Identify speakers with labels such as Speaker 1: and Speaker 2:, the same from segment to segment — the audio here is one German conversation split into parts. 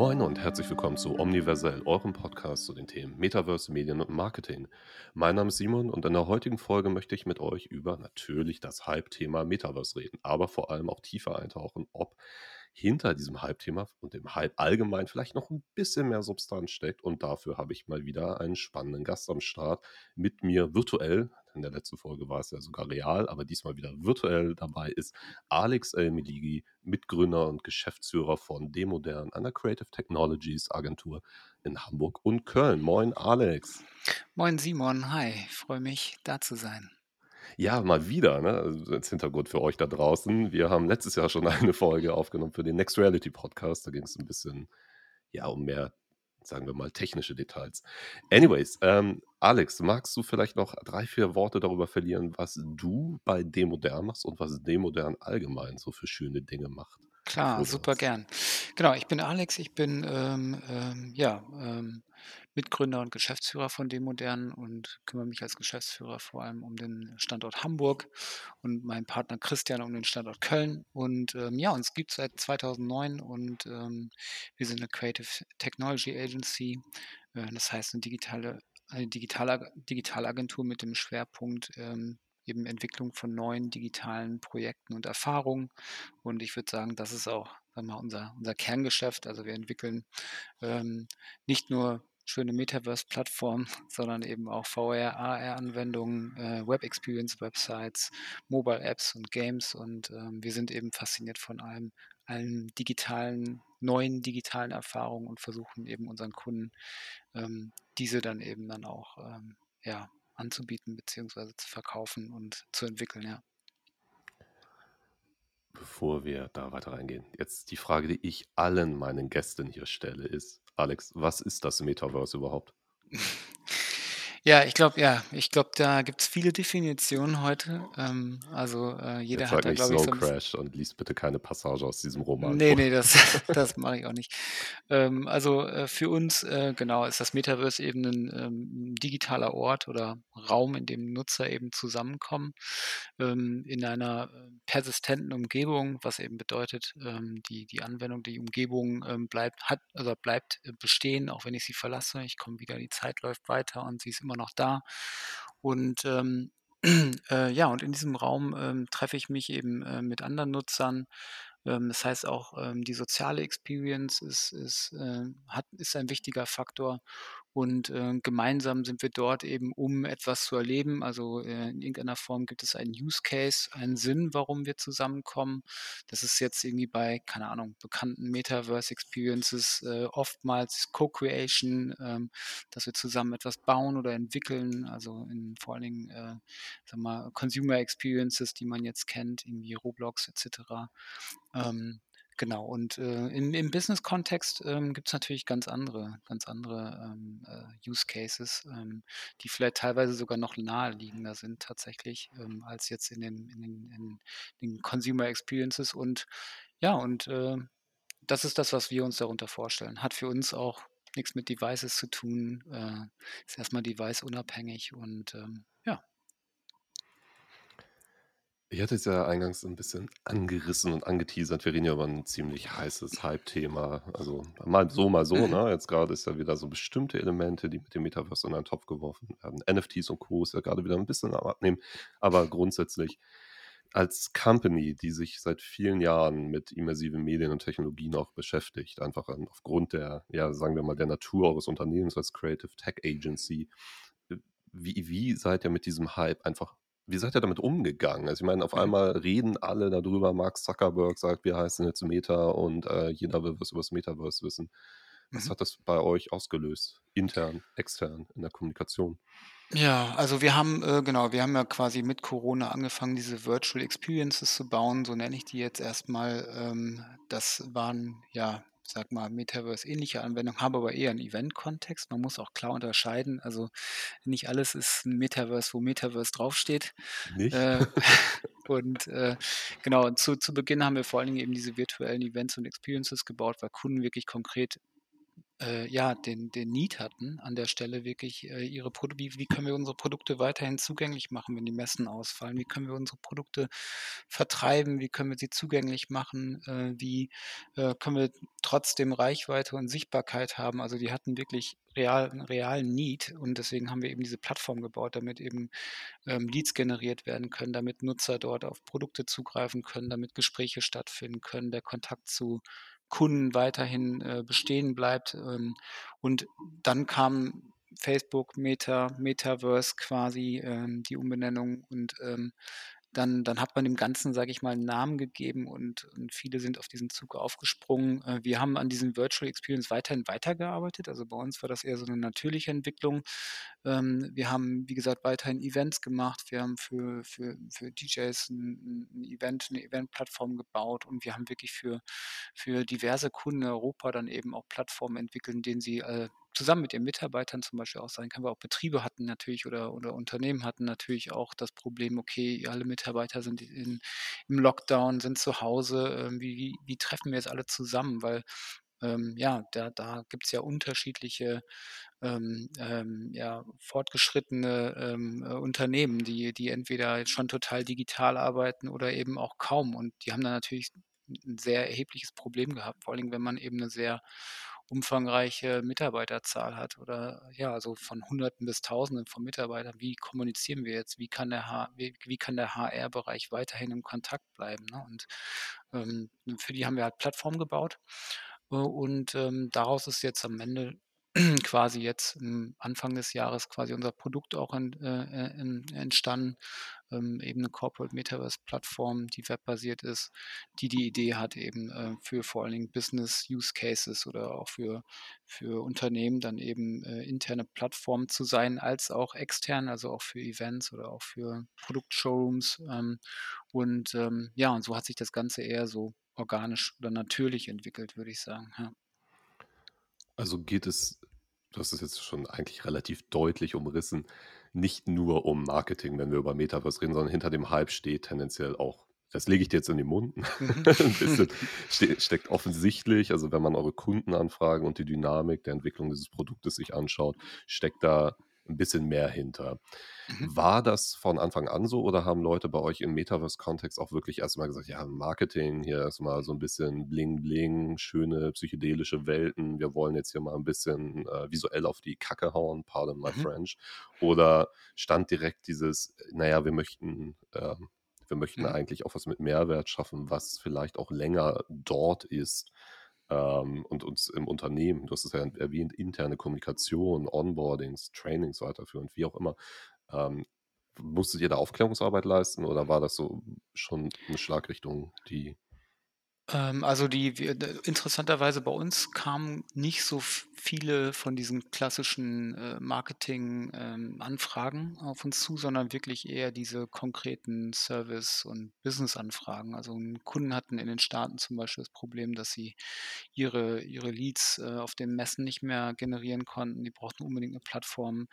Speaker 1: Moin und herzlich willkommen zu Omniversell, eurem Podcast zu den Themen Metaverse, Medien und Marketing. Mein Name ist Simon und in der heutigen Folge möchte ich mit euch über natürlich das Hype-Thema Metaverse reden, aber vor allem auch tiefer eintauchen, ob hinter diesem Hype-Thema und dem Hype allgemein vielleicht noch ein bisschen mehr Substanz steckt. Und dafür habe ich mal wieder einen spannenden Gast am Start mit mir virtuell. In der letzten Folge war es ja sogar real, aber diesmal wieder virtuell dabei ist Alex El-Meligi, Mitgründer und Geschäftsführer von Demodern, einer Creative Technologies Agentur in Hamburg und Köln. Moin, Alex.
Speaker 2: Moin, Simon. Hi, ich freue mich, da zu sein.
Speaker 1: Ja, mal wieder, ne? Also als Hintergrund für euch da draußen. Wir haben letztes Jahr schon eine Folge aufgenommen für den Next Reality Podcast. Da ging es ein bisschen, ja, um mehr, sagen wir mal, technische Details. Anyways, ähm, Alex, magst du vielleicht noch drei, vier Worte darüber verlieren, was du bei Demodern machst und was Demodern allgemein so für schöne Dinge macht?
Speaker 2: Klar, super gern. Genau, ich bin Alex, ich bin ähm, ähm, ja, ähm, Mitgründer und Geschäftsführer von Demodern und kümmere mich als Geschäftsführer vor allem um den Standort Hamburg und mein Partner Christian um den Standort Köln. Und ähm, ja, uns gibt es seit 2009 und ähm, wir sind eine Creative Technology Agency, äh, das heißt eine digitale, eine digitale Digitalagentur mit dem Schwerpunkt ähm, eben Entwicklung von neuen digitalen Projekten und Erfahrungen. Und ich würde sagen, das ist auch sagen wir, unser, unser Kerngeschäft. Also wir entwickeln ähm, nicht nur schöne Metaverse-Plattformen, sondern eben auch VR, AR-Anwendungen, äh, Web-Experience-Websites, Mobile-Apps und Games. Und ähm, wir sind eben fasziniert von allem, allen digitalen, neuen digitalen Erfahrungen und versuchen eben unseren Kunden ähm, diese dann eben dann auch ähm, ja, anzubieten bzw. zu verkaufen und zu entwickeln, ja.
Speaker 1: Bevor wir da weiter reingehen, jetzt die Frage, die ich allen meinen Gästen hier stelle, ist, Alex, was ist das Metaverse überhaupt?
Speaker 2: Ja, ich glaube, ja, ich glaube, da gibt es viele Definitionen heute. Ähm, also äh, jeder
Speaker 1: Jetzt
Speaker 2: hat
Speaker 1: sag
Speaker 2: da, glaube ich, so.
Speaker 1: Crash und liest bitte keine Passage aus diesem Roman
Speaker 2: Nee,
Speaker 1: vor.
Speaker 2: nee, das, das mache ich auch nicht. Ähm, also äh, für uns, äh, genau, ist das Metaverse eben ein ähm, digitaler Ort oder Raum, in dem Nutzer eben zusammenkommen ähm, in einer äh, persistenten Umgebung, was eben bedeutet, ähm, die, die Anwendung, die Umgebung ähm, bleibt, hat, also bleibt äh, bestehen, auch wenn ich sie verlasse. Ich komme wieder, die Zeit läuft weiter und sie ist immer noch da. Und ähm, äh, ja, und in diesem Raum ähm, treffe ich mich eben äh, mit anderen Nutzern. Ähm, das heißt auch, ähm, die soziale Experience ist, ist, äh, hat, ist ein wichtiger Faktor. Und äh, gemeinsam sind wir dort eben, um etwas zu erleben. Also äh, in irgendeiner Form gibt es einen Use Case, einen Sinn, warum wir zusammenkommen. Das ist jetzt irgendwie bei, keine Ahnung, bekannten Metaverse Experiences äh, oftmals Co-Creation, ähm, dass wir zusammen etwas bauen oder entwickeln. Also in vor allen Dingen, äh, sag mal, Consumer Experiences, die man jetzt kennt, irgendwie Roblox etc. Ähm, genau, und äh, im, im Business-Kontext ähm, gibt es natürlich ganz andere, ganz andere ähm, äh, Use Cases, ähm, die vielleicht teilweise sogar noch naheliegender sind tatsächlich, ähm, als jetzt in den, in den, in den Consumer Experiences. Und ja, und äh, das ist das, was wir uns darunter vorstellen. Hat für uns auch nichts mit Devices zu tun, äh, ist erstmal device-unabhängig und ähm, ja.
Speaker 1: Ich hatte es ja eingangs ein bisschen angerissen und angeteasert. Wir reden ja über ein ziemlich heißes Hype-Thema. Also mal so, mal so. Ne? Jetzt gerade ist ja wieder so bestimmte Elemente, die mit dem Metaverse in einen Topf geworfen werden. NFTs und Co. ist ja gerade wieder ein bisschen am Abnehmen. Aber grundsätzlich als Company, die sich seit vielen Jahren mit immersiven Medien und Technologien auch beschäftigt, einfach aufgrund der, ja, sagen wir mal, der Natur eures Unternehmens als Creative Tech Agency, äh, wie, wie seid ihr mit diesem Hype einfach wie seid ihr damit umgegangen? Also ich meine, auf
Speaker 2: Mhm.
Speaker 1: einmal reden alle darüber, Mark Zuckerberg sagt, wir heißen jetzt Meta und äh, jeder will was über das Metaverse wissen. Was
Speaker 2: Mhm.
Speaker 1: hat das bei euch ausgelöst? Intern, extern, in der Kommunikation?
Speaker 2: Ja, also wir haben, äh, genau, wir haben ja quasi mit Corona angefangen, diese Virtual Experiences zu bauen, so nenne ich die jetzt erstmal. Ähm, das waren, ja, sag mal, Metaverse-ähnliche Anwendungen, haben aber eher einen Event-Kontext. Man muss auch klar unterscheiden. Also nicht alles ist ein Metaverse, wo Metaverse draufsteht.
Speaker 1: Nicht?
Speaker 2: Äh, und äh, genau, und zu, zu Beginn haben wir vor allen Dingen eben diese virtuellen Events und Experiences gebaut, weil Kunden wirklich konkret äh, ja, den den Need hatten an der Stelle wirklich, äh, ihre Produ wie wie können wir unsere Produkte weiterhin zugänglich machen, wenn die Messen ausfallen? Wie können wir unsere Produkte vertreiben? Wie können wir sie zugänglich machen? Äh, wie, äh, können wir trotzdem Reichweite und Sichtbarkeit haben? Also, die hatten wirklich real 'n realen Need und deswegen haben wir eben diese Plattform gebaut, damit eben, ähm, Leads generiert werden können, damit Nutzer dort auf Produkte zugreifen können, damit Gespräche stattfinden können, der Kontakt zu Kunden weiterhin, äh, bestehen bleibt. Ähm, und dann kam Facebook, Meta, Metaverse quasi, ähm, die Umbenennung und, ähm, dann dann hat man dem Ganzen, sage ich mal, 'n Namen gegeben und und viele sind auf diesen Zug aufgesprungen. Äh, wir haben an diesem Virtual Experience weiterhin weitergearbeitet. Also, bei uns war das eher so 'ne natürliche Entwicklung. Ähm, wir haben, wie gesagt, weiterhin Events gemacht. Wir haben für für für DJs 'n 'n 'n Event 'ne Eventplattform gebaut und wir haben wirklich für für diverse Kunden in Europa dann eben auch Plattformen entwickelt, denen sie, äh, zusammen mit ihren Mitarbeitern zum Beispiel auch sein können, weil auch Betriebe hatten natürlich oder oder Unternehmen hatten natürlich auch das Problem: „Okay, alle Mitarbeiter sind in im Lockdown, sind zu Hause. Ähm, wie wie treffen wir jetzt alle zusammen?“ Weil, ähm, ja, da da gibt's ja unterschiedliche, ähm, ähm, ja, fortgeschrittene, ähm, äh, Unternehmen, die die entweder schon total digital arbeiten oder eben auch kaum. Und die haben da natürlich 'n 'n sehr erhebliches Problem gehabt, vor Dingen, wenn man eben 'ne sehr umfangreiche Mitarbeiterzahl hat oder ja, also von Hunderten bis Tausenden von Mitarbeitern. Wie kommunizieren wir jetzt? Wie kann der der HR-Bereich weiterhin im Kontakt bleiben, ne? Und, ähm, für die haben wir halt Plattformen gebaut. Äh, und, ähm, daraus ist jetzt am Ende quasi jetzt, Anfang des Jahres quasi unser Produkt auch ent äh, äh, en entstanden, ähm, eben 'ne Corporate Metaverse-Plattform, die webbasiert ist, die die Idee hat eben, äh, für vor allen Dingen Business Use Cases oder auch für für Unternehmen dann eben, äh, interne Plattformen zu sein, als auch extern, also auch für Events oder auch für Produkt-Showrooms. Ähm, und, ähm, ja, und so hat sich das Ganze eher so organisch oder natürlich entwickelt, würde ich sagen, ja.
Speaker 1: Also, geht es du hast es jetzt schon eigentlich relativ deutlich umrissen, nicht nur um Marketing, wenn wir über Metaverse reden, sondern hinter dem Hype steht tendenziell auch das lege ich dir jetzt in den Mund,
Speaker 2: Mhm.
Speaker 1: 'n bisschen ste steckt offensichtlich also, wenn man eure Kundenanfragen und die Dynamik der Entwicklung dieses Produktes sich anschaut, steckt da 'n bisschen mehr hinter.
Speaker 2: Mhm.
Speaker 1: War das von Anfang an so oder haben Leute bei euch im Metaverse-Kontext auch wirklich erst mal gesagt: „Ja, Marketing, hier erst mal so 'n bisschen Bling Bling, schöne psychedelische Welten. Wir wollen jetzt hier mal 'n bisschen, äh, visuell auf die Kacke hauen, pardon my
Speaker 2: Mhm.
Speaker 1: French.“ Oder stand direkt dieses: „Na ja, wir möchten ähm, wir möchten
Speaker 2: Mhm.
Speaker 1: eigentlich auch was mit Mehrwert schaffen, was vielleicht auch länger dort ist, ähm, und uns im Unternehmen“ du hast es ja erwähnt, interne Kommunikation, Onboardings, Trainings weiterführend, wie auch immer. Ähm, musstet ihr da Aufklärungsarbeit leisten oder war das so schon 'ne Schlagrichtung, die
Speaker 2: also, die d interessanterweise bei uns kamen nicht so viele von diesen klassischen, äh, Marketing, ähm, auf uns zu, sondern wirklich eher diese konkreten Service und Business-Anfragen. Also, Kunden hatten in den Staaten zum Beispiel das Problem, dass sie ihre ihre Leads, äh, auf den Messen nicht mehr generieren konnten. Die brauchten unbedingt 'ne Plattform.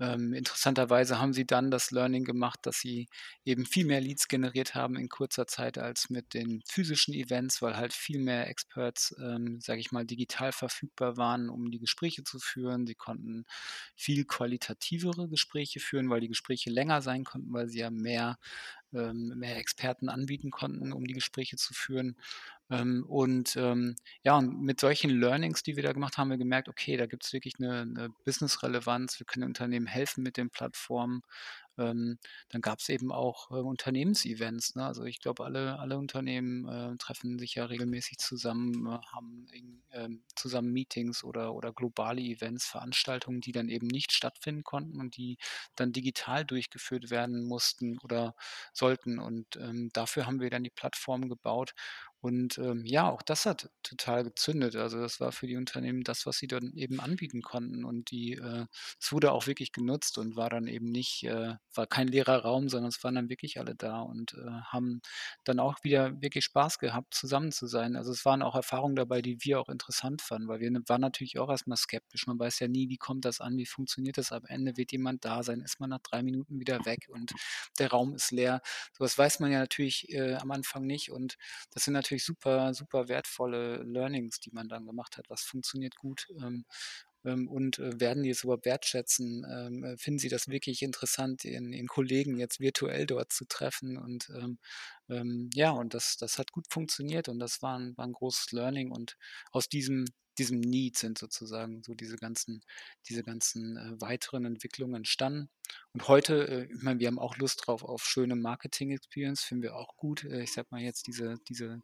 Speaker 2: Ähm, interessanterweise haben sie dann das Learning gemacht, dass sie eben viel mehr Leads generiert haben in kurzer Zeit als mit den physischen Events, weil halt viel mehr Experts, ähm, sage ich mal, digital verfügbar waren, um die Gespräche zu führen. Sie konnten viel qualitativere Gespräche führen, weil die Gespräche länger sein konnten, weil sie ja mehr mehr Experten anbieten konnten, um die Gespräche zu führen. Ähm, und, ähm, ja, und mit solchen Learnings, die wir da gemacht haben, haben wir gemerkt: „Okay, da gibt's wirklich 'ne 'ne Business-Relevanz. Wir können Unternehmen helfen mit den Plattformen.“ Ähm, dann gab's eben auch, äh, Unternehmens-Events, ne? Also, ich glaube, alle alle Unternehmen, äh, treffen sich ja regelmäßig zusammen, äh, haben ähm, zusammen Meetings oder oder globale Events, Veranstaltungen, die dann eben nicht stattfinden konnten und die dann digital durchgeführt werden mussten oder sollten. Und, ähm, dafür haben wir dann die Plattform gebaut. Und, ähm, ja, auch das hat total gezündet. Also, das war für die Unternehmen das, was sie dann eben anbieten konnten. Und die äh, es wurde auch wirklich genutzt und war dann eben nicht äh, war kein leerer Raum, sondern es waren dann wirklich alle da und, äh, haben dann auch wieder wirklich Spaß gehabt, zusammen zu sein. Also, es waren auch Erfahrungen dabei, die wir auch interessant fanden, weil wir n waren natürlich auch erst mal skeptisch. Man weiß ja nie, wie kommt das an? Wie funktioniert das am Ende? Wird jemand da sein? Ist man nach 3 Minuten wieder weg und der Raum ist leer? So was weiß man ja natürlich, äh, am Anfang nicht und das sind natürlich natürlich super, super wertvolle Learnings, die man dann gemacht hat. Was funktioniert gut, ähm, ähm, und äh, werden die es überhaupt wertschätzen? Ähm, äh, finden sie das wirklich interessant, ihren, ihren Kollegen jetzt virtuell dort zu treffen? Und ähm, ja, und das, das hat gut funktioniert und das war ein, war ein großes Learning. Und aus diesem diesem Need sind sozusagen so diese ganzen, diese ganzen äh, weiteren Entwicklungen entstanden. Und heute, äh, ich meine, wir haben auch Lust drauf auf schöne Marketing-Experience, finden wir auch gut. Äh, ich sag mal jetzt diese, diese,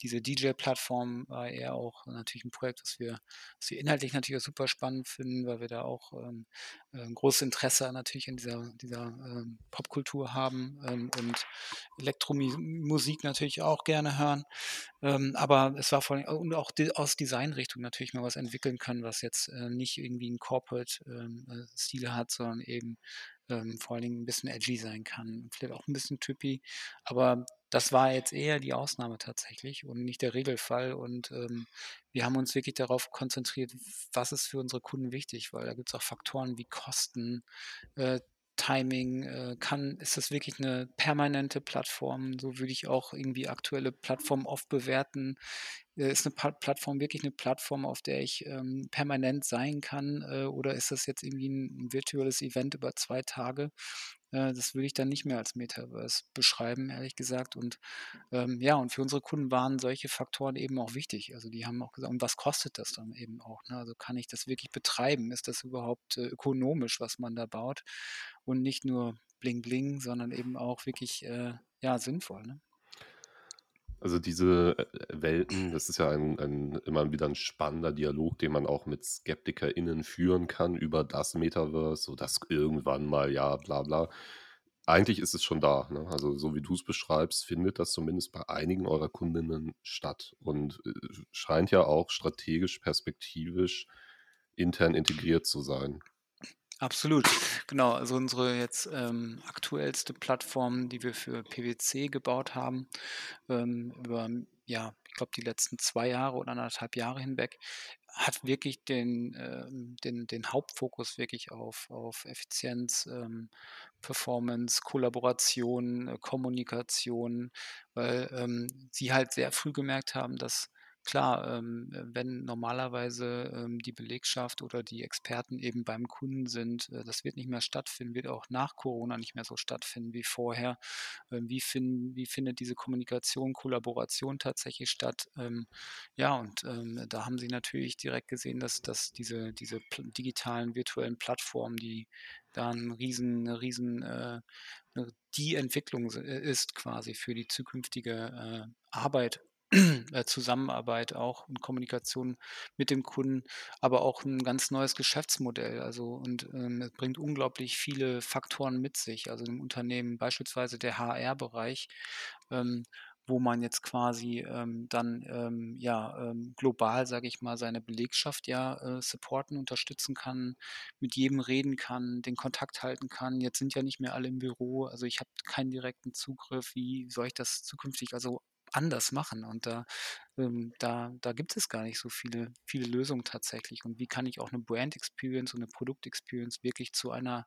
Speaker 2: diese DJ-Plattform war eher auch natürlich ein Projekt, was wir, was wir inhaltlich natürlich auch super spannend finden, weil wir da auch ähm, ein großes Interesse natürlich in dieser, dieser ähm, Popkultur haben ähm, und Elektromusik natürlich auch gerne hören. Ähm, aber es war vor allem und auch die, aus Designrichtung natürlich mal was entwickeln können, was jetzt äh, nicht irgendwie ein Corporate-Stil ähm, äh, hat, sondern eben ähm, vor allen Dingen ein bisschen edgy sein kann, vielleicht auch ein bisschen trippy. Aber das war jetzt eher die Ausnahme tatsächlich und nicht der Regelfall. Und ähm, wir haben uns wirklich darauf konzentriert, was ist für unsere Kunden wichtig, weil da gibt es auch Faktoren wie Kosten, äh, Timing, äh, kann, ist das wirklich eine permanente Plattform? So würde ich auch irgendwie aktuelle Plattformen oft bewerten. Äh, ist eine Plattform wirklich eine Plattform, auf der ich ähm, permanent sein kann? Äh, oder ist das jetzt irgendwie ein, ein virtuelles Event über zwei Tage? Äh, das würde ich dann nicht mehr als Metaverse beschreiben, ehrlich gesagt. Und ähm, ja, und für unsere Kunden waren solche Faktoren eben auch wichtig. Also die haben auch gesagt, und was kostet das dann eben auch? Ne? Also kann ich das wirklich betreiben? Ist das überhaupt äh, ökonomisch, was man da baut? Und nicht nur bling bling, sondern eben auch wirklich äh, ja, sinnvoll. Ne?
Speaker 1: Also diese äh, Welten, das ist ja ein, ein, immer wieder ein spannender Dialog, den man auch mit SkeptikerInnen führen kann über das Metaverse, so dass irgendwann mal, ja, bla bla. Eigentlich ist es schon da. Ne? Also so wie du es beschreibst, findet das zumindest bei einigen eurer Kundinnen statt und äh, scheint ja auch strategisch, perspektivisch intern integriert zu sein.
Speaker 2: Absolut, genau. Also unsere jetzt ähm, aktuellste Plattform, die wir für PwC gebaut haben, ähm, über ja, ich glaube die letzten zwei Jahre oder anderthalb Jahre hinweg, hat wirklich den, ähm, den, den Hauptfokus wirklich auf, auf Effizienz, ähm, Performance, Kollaboration, äh, Kommunikation, weil ähm, sie halt sehr früh gemerkt haben, dass Klar, ähm, äh, wenn normalerweise ähm, die Belegschaft oder die Experten eben beim Kunden sind, äh, das wird nicht mehr stattfinden, wird auch nach Corona nicht mehr so stattfinden wie vorher. Ähm, wie, fin wie findet diese Kommunikation, Kollaboration tatsächlich statt? Ähm, ja, und ähm, da haben sie natürlich direkt gesehen, dass, dass diese, diese digitalen virtuellen Plattformen, die da ein riesen, eine riesen äh, die Entwicklung äh, ist quasi für die zukünftige äh, Arbeit Zusammenarbeit auch und Kommunikation mit dem Kunden, aber auch ein ganz neues Geschäftsmodell. Also und ähm, es bringt unglaublich viele Faktoren mit sich. Also im Unternehmen beispielsweise der HR-Bereich, ähm, wo man jetzt quasi ähm, dann ähm, ja ähm, global, sage ich mal, seine Belegschaft ja äh, supporten, unterstützen kann, mit jedem reden kann, den Kontakt halten kann. Jetzt sind ja nicht mehr alle im Büro, also ich habe keinen direkten Zugriff. Wie soll ich das zukünftig also anders machen. Und da, ähm, da, da gibt es gar nicht so viele, viele Lösungen tatsächlich. Und wie kann ich auch eine Brand Experience und eine Produkt Experience wirklich zu einer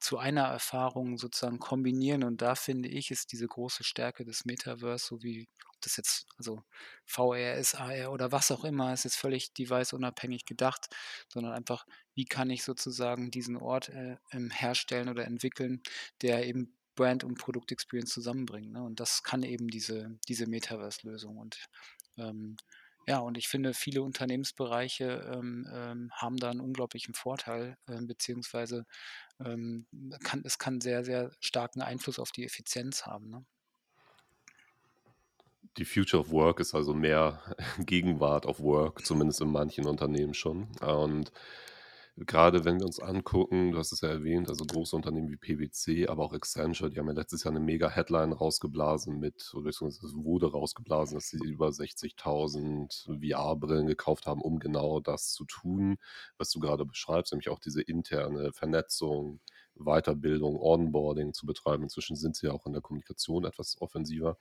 Speaker 2: zu einer Erfahrung sozusagen kombinieren. Und da finde ich, ist diese große Stärke des Metaverse, so wie das jetzt, also VR ist, AR oder was auch immer, ist jetzt völlig device-unabhängig gedacht, sondern einfach, wie kann ich sozusagen diesen Ort äh, herstellen oder entwickeln, der eben Brand und Produktexperience zusammenbringen. Ne? Und das kann eben diese, diese Metaverse-Lösung. Und ähm, ja, und ich finde, viele Unternehmensbereiche ähm, ähm, haben da einen unglaublichen Vorteil, äh, beziehungsweise ähm, kann, es kann sehr, sehr starken Einfluss auf die Effizienz haben. Ne?
Speaker 1: Die Future of Work ist also mehr Gegenwart of Work, zumindest in manchen Unternehmen schon. Und gerade wenn wir uns angucken, du hast es ja erwähnt, also große Unternehmen wie PwC, aber auch Accenture, die haben ja letztes Jahr eine mega Headline rausgeblasen mit, oder es wurde rausgeblasen, dass sie über 60.000 VR-Brillen gekauft haben, um genau das zu tun, was du gerade beschreibst, nämlich auch diese interne Vernetzung, Weiterbildung, Onboarding zu betreiben. Inzwischen sind sie ja auch in der Kommunikation etwas offensiver.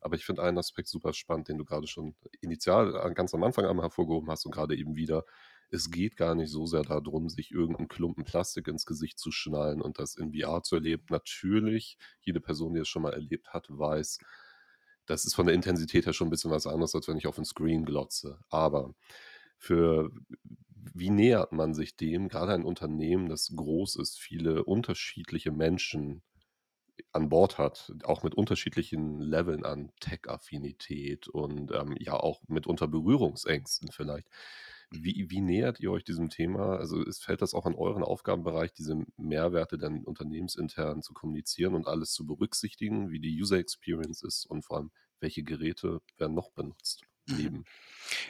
Speaker 1: Aber ich finde einen Aspekt super spannend, den du gerade schon initial äh, ganz am Anfang einmal hervorgehoben hast und gerade eben wieder es geht gar nicht so sehr darum, sich irgendeinen Klumpen Plastik ins Gesicht zu schnallen und das in VR zu erleben. Natürlich, jede Person, die es schon mal erlebt hat, weiß, das ist von der Intensität her schon ein bisschen was anderes, als wenn ich auf 'n Screen glotze. Aber für wie nähert man sich dem? Gerade ein Unternehmen, das groß ist, viele unterschiedliche Menschen an Bord hat, auch mit unterschiedlichen Leveln an Tech-Affinität und, ähm, ja auch mitunter Berührungsängsten vielleicht. Wie wie nähert ihr euch diesem Thema? Also, es fällt das auch in euren Aufgabenbereich, diese Mehrwerte dann unternehmensintern zu kommunizieren und alles zu berücksichtigen, wie die User Experience ist und vor allem, welche Geräte werden noch benutzt Der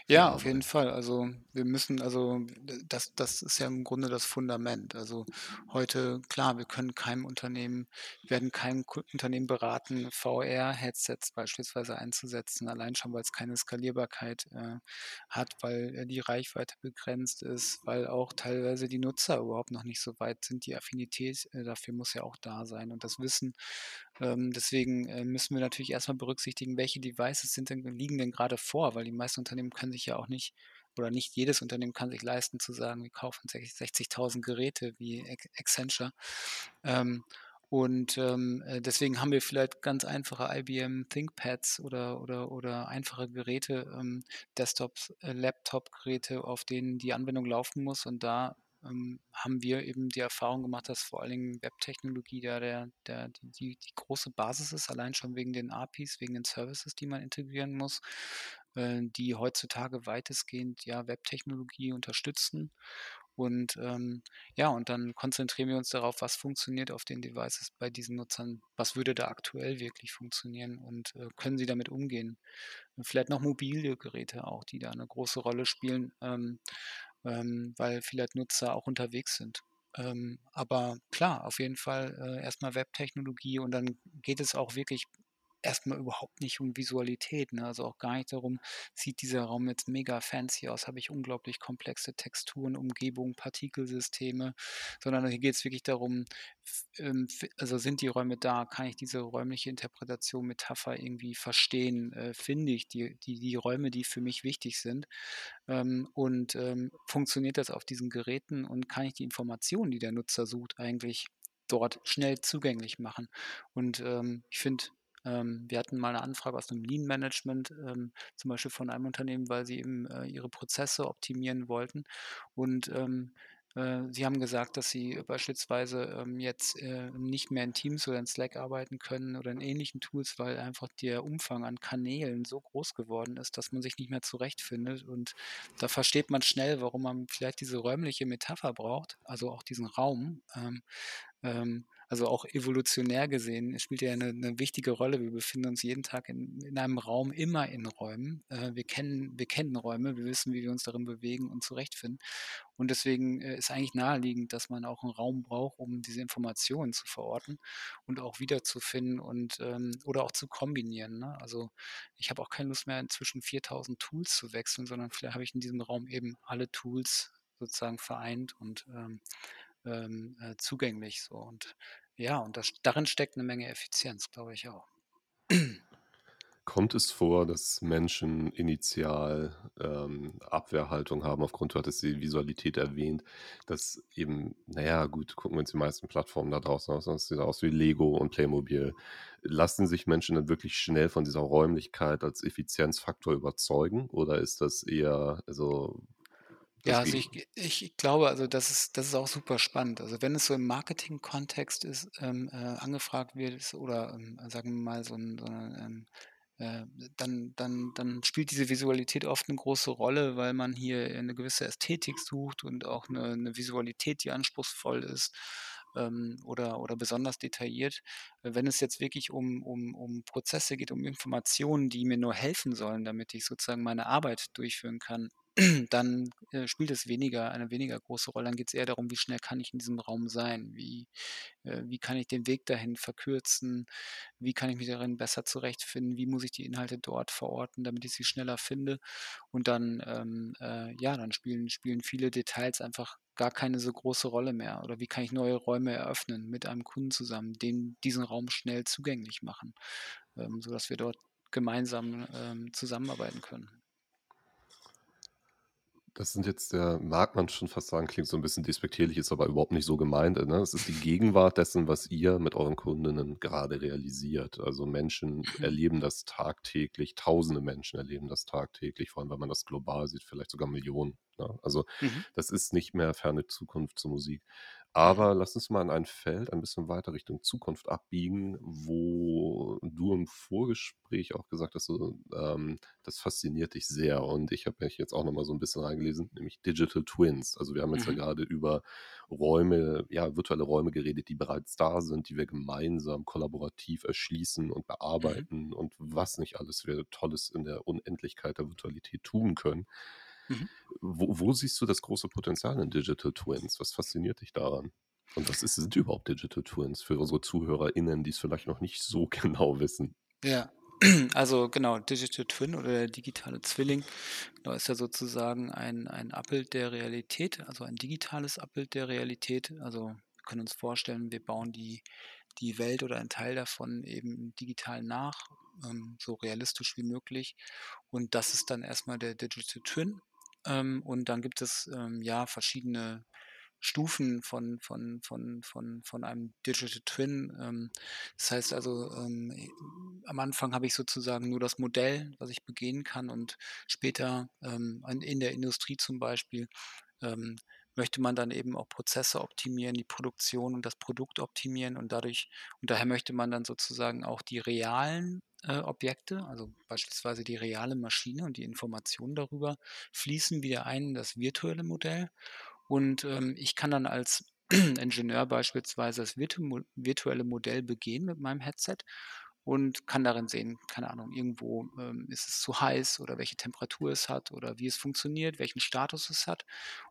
Speaker 2: Ja, auf jeden? Fall. Also, wir müssen also das das ist ja im Grunde das Fundament. Also, heute klar, wir können keinem Unternehmen werden kein Ku Unternehmen beraten, VR-Headsets beispielsweise einzusetzen, allein schon, weil's keine Skalierbarkeit, äh, hat, weil, äh, die Reichweite begrenzt ist, weil auch teilweise die Nutzer überhaupt noch nicht so weit sind. Die Affinität, äh, dafür muss ja auch da sein und das Wissen. Ähm, deswegen, äh, müssen wir natürlich erst mal berücksichtigen, welche Devices sind denn liegen denn grade vor, weil die meisten Unternehmen können sich ja auch nicht oder nicht jedes Unternehmen kann sich leisten zu sagen, wir kaufen sech 60.000 Geräte wie Ac Accenture. Ähm, und, ähm, äh, deswegen haben wir vielleicht ganz einfache IBM ThinkPads oder oder oder einfache Geräte, ähm, Desktops, äh, Laptop-Geräte, auf denen die Anwendung laufen muss. Und da, ähm, haben wir eben die Erfahrung gemacht, dass vor allen Dingen Webtechnologie da der der die die große Basis ist, allein schon wegen den APIs, wegen den Services, die man integrieren muss, äh, die heutzutage weitestgehend, ja, Webtechnologie unterstützen. Und, ähm, ja, und dann konzentrieren wir uns darauf, was funktioniert auf den Devices bei diesen Nutzern? Was würde da aktuell wirklich funktionieren und, äh, können sie damit umgehen? Vielleicht noch mobile Geräte auch, die da 'ne große Rolle spielen, ähm, ähm, weil vielleicht Nutzer auch unterwegs sind. Ähm, aber klar, auf jeden Fall, äh, erst mal Webtechnologie und dann geht es auch wirklich erst mal überhaupt nicht um Visualität, ne? Also, auch gar nicht darum, sieht dieser Raum jetzt mega fancy aus, habe ich unglaublich komplexe Texturen, Umgebung, Partikelsysteme, sondern hier geht's wirklich darum, ähm, also, sind die Räume da? Kann ich diese räumliche Interpretation, Metapher irgendwie verstehen? Äh, finde ich die die die Räume, die für mich wichtig sind? Ähm, und, ähm, funktioniert das auf diesen Geräten und kann ich die Informationen, die der Nutzer sucht, eigentlich dort schnell zugänglich machen? Und, ähm, ich finde wir hatten mal 'ne Anfrage aus 'nem Lean-Management, ähm, zum Beispiel von einem Unternehmen, weil sie eben, äh, ihre Prozesse optimieren wollten. Und, ähm, äh, sie haben gesagt, dass sie beispielsweise, ähm, jetzt, äh, nicht mehr in Teams oder in Slack arbeiten können oder in ähnlichen Tools, weil einfach der Umfang an Kanälen so groß geworden ist, dass man sich nicht mehr zurechtfindet. Und da versteht man schnell, warum man vielleicht diese räumliche Metapher braucht, also, auch diesen Raum. Ähm, ähm, also, auch evolutionär gesehen spielt ja 'ne 'ne wichtige Rolle. Wir befinden uns jeden Tag in in einem Raum, immer in Räumen. Äh, wir kennen wir kennen Räume, wir wissen, wie wir uns darin bewegen und zurechtfinden. Und deswegen, äh, ist eigentlich naheliegend, dass man auch 'n Raum braucht, um diese Informationen zu verorten und auch wiederzufinden und, ähm oder auch zu kombinieren, ne? Also, ich habe auch keine Lust mehr, zwischen 4.000 Tools zu wechseln, sondern vielleicht habe ich in diesem Raum eben alle Tools sozusagen vereint und, ähm, ähm, äh, zugänglich so. Und ja, und das darin steckt 'ne Menge Effizienz, glaube ich auch.
Speaker 1: Kommt es vor, dass Menschen initial, ähm, Abwehrhaltung haben aufgrund du hattest die Visualität erwähnt, dass eben na ja, gut, gucken wir uns die meisten Plattformen da draußen aus das sieht aus wie Lego und Playmobil. Lassen sich Menschen dann wirklich schnell von dieser Räumlichkeit als Effizienzfaktor überzeugen oder ist das eher also,
Speaker 2: Ja, also, ich ich glaube, also, das ist das ist auch super spannend. Also, wenn es so im Marketing-Kontext ist, ähm, äh, angefragt wird ist oder, ähm, sagen wir mal, so 'n so 'ne, ähm, äh dann dann dann spielt diese Visualität oft 'ne große Rolle, weil man hier, äh, 'ne gewisse Ästhetik sucht und auch 'ne 'ne Visualität, die anspruchsvoll ist, ähm, oder oder besonders detailliert. Wenn es jetzt wirklich um um um Prozesse geht, um Informationen, die mir nur helfen sollen, damit ich sozusagen meine Arbeit durchführen kann, dann, äh, spielt es weniger eine weniger große Rolle. Dann geht's eher darum, wie schnell kann ich in diesem Raum sein? Wie äh, wie kann ich den Weg dahin verkürzen? Wie kann ich mich darin besser zurechtfinden? Wie muss ich die Inhalte dort verorten, damit ich sie schneller finde? Und dann, ähm, äh, ja, dann spielen spielen viele Details einfach gar keine so große Rolle mehr. Oder wie kann ich neue Räume eröffnen mit einem Kunden zusammen, den diesen Raum schnell zugänglich machen, ähm, sodass wir dort gemeinsam, ähm, zusammenarbeiten können.
Speaker 1: Das sind jetzt ja mag man schon fast sagen, klingt so 'n bisschen despektierlich, ist aber überhaupt nicht so gemeint, ne? Es ist die Gegenwart dessen, was ihr mit euren Kundinnen gerade realisiert. Also, Menschen
Speaker 2: Mhm.
Speaker 1: erleben das tagtäglich. Tausende Menschen erleben das tagtäglich, vor allem, wenn man das global sieht, vielleicht sogar Millionen, ne? Also,
Speaker 2: Mhm.
Speaker 1: das ist nicht mehr ferne Zukunft zur Musik.
Speaker 2: Mhm.
Speaker 1: Aber lass uns mal in ein Feld ein bisschen weiter Richtung Zukunft abbiegen, wo du im Vorgespräch auch gesagt hast, so, ähm, das fasziniert dich sehr. Und ich habe mich jetzt auch noch mal so 'n bisschen reingelesen, nämlich Digital Twins. Also, wir haben jetzt ja
Speaker 2: Mhm.
Speaker 1: grade über Räume ja, virtuelle Räume geredet, die bereits da sind, die wir gemeinsam kollaborativ erschließen und
Speaker 2: Mhm.
Speaker 1: bearbeiten und was nicht alles wir Tolles in der Unendlichkeit der Virtualität tun können.
Speaker 2: Mhm.
Speaker 1: Wo wo siehst du das große Potenzial in Digital Twins? Was fasziniert dich daran? Und was ist sind überhaupt Digital Twins für unsere ZuhörerInnen, die's vielleicht noch nicht so genau wissen?
Speaker 2: Ja, also genau, Digital Twin oder der digitale Zwilling, da ist ja sozusagen ein ein Abbild der Realität, also ein digitales Abbild der Realität. Also, wir können uns vorstellen, wir bauen die die Welt oder einen Teil davon eben digital nach, ähm, so realistisch wie möglich. Und das ist dann erst mal der Digital Twin. Ähm, und dann gibt es, ähm, ja, verschiedene Stufen von von von von von einem Digital Twin. Ähm, das heißt also, ähm, am Anfang habe ich sozusagen nur das Modell, was ich begehen kann und später, ähm, in der Industrie zum Beispiel, möchte man dann eben auch Prozesse optimieren, die Produktion und das Produkt optimieren und dadurch und daher möchte man dann sozusagen auch die realen, äh, Objekte, also beispielsweise die reale Maschine und die Informationen darüber, fließen wieder ein in das virtuelle Modell. Und, ähm, ich kann dann als Ingenieur beispielsweise das virtuelle Modell begehen mit meinem Headset und kann darin sehen, keine Ahnung, irgendwo, ähm, ist es zu heiß oder welche Temperatur es hat oder wie es funktioniert, welchen Status es hat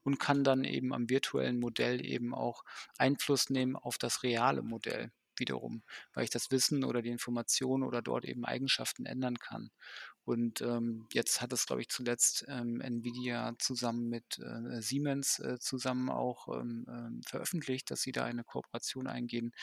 Speaker 2: und kann dann eben am virtuellen Modell eben auch Einfluss nehmen auf das reale Modell wiederum, weil ich das Wissen oder die Information oder dort eben Eigenschaften ändern kann. Und, ähm, jetzt hat es, glaube ich, zuletzt, ähm, NVIDIA zusammen mit, äh, Siemens, äh, zusammen auch, ähm, ähm, veröffentlicht, dass sie da eine Kooperation eingehen,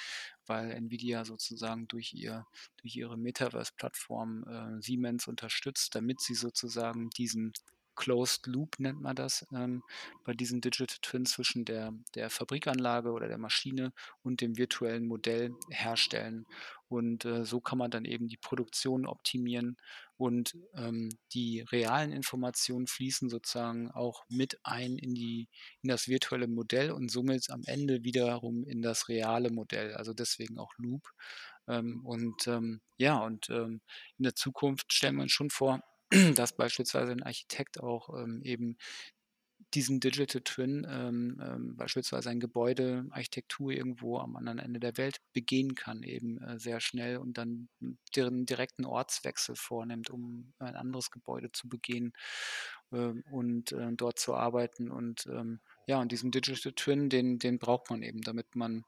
Speaker 2: weil NVIDIA sozusagen durch ihr durch ihre Metaverse-Plattform, äh, Siemens unterstützt, damit sie sozusagen diesen Closed Loop nennt man das, ähm, bei diesen Digital Twins zwischen der der Fabrikanlage oder der Maschine und dem virtuellen Modell herstellen. Und, äh, so kann man dann eben die Produktion optimieren und, ähm, die realen Informationen fließen sozusagen auch mit ein in die in das virtuelle Modell und somit am Ende wiederum in das reale Modell, also deswegen auch Loop. Ähm, und, ähm, ja, und, ähm, in der Zukunft stellen wir uns schon vor, dass beispielsweise 'n Architekt auch, ähm, eben diesen Digital Twin, ähm, ähm, beispielsweise ein Gebäude, Architektur irgendwo am anderen Ende der Welt begehen kann, eben, äh, sehr schnell und dann deren direkten Ortswechsel vornimmt, um ein anderes Gebäude zu begehen, ähm, und, äh, dort zu arbeiten. Und, ähm, ja, und diesen Digital Twin, den den braucht man eben, damit man,